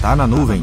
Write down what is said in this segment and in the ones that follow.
Tá na nuvem.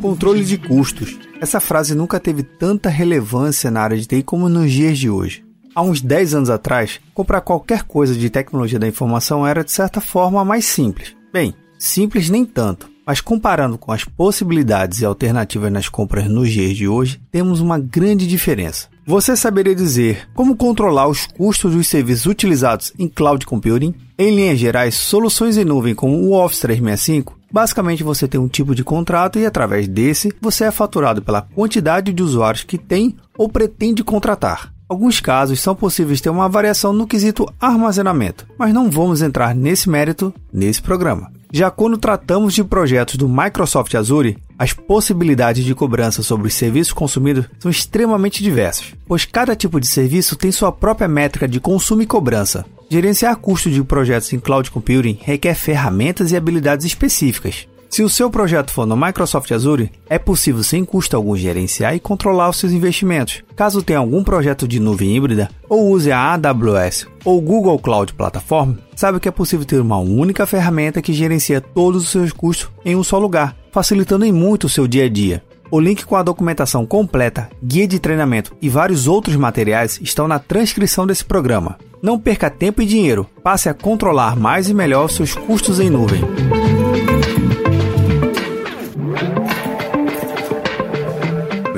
Controle de custos. Essa frase nunca teve tanta relevância na área de TI como nos dias de hoje. Há uns 10 anos atrás, comprar qualquer coisa de tecnologia da informação era de certa forma mais simples. Bem, simples nem tanto, mas comparando com as possibilidades e alternativas nas compras nos dias de hoje, temos uma grande diferença. Você saberia dizer como controlar os custos dos serviços utilizados em cloud computing? Em linhas gerais, soluções em nuvem como o Office 365 Basicamente, você tem um tipo de contrato e, através desse, você é faturado pela quantidade de usuários que tem ou pretende contratar. Alguns casos são possíveis ter uma variação no quesito armazenamento, mas não vamos entrar nesse mérito nesse programa. Já quando tratamos de projetos do Microsoft Azure, as possibilidades de cobrança sobre os serviços consumidos são extremamente diversas, pois cada tipo de serviço tem sua própria métrica de consumo e cobrança. Gerenciar custos de projetos em cloud computing requer ferramentas e habilidades específicas. Se o seu projeto for no Microsoft Azure, é possível sem custo algum gerenciar e controlar os seus investimentos. Caso tenha algum projeto de nuvem híbrida ou use a AWS ou Google Cloud Platform, sabe que é possível ter uma única ferramenta que gerencia todos os seus custos em um só lugar, facilitando em muito o seu dia a dia. O link com a documentação completa, guia de treinamento e vários outros materiais estão na transcrição desse programa. Não perca tempo e dinheiro, passe a controlar mais e melhor seus custos em nuvem.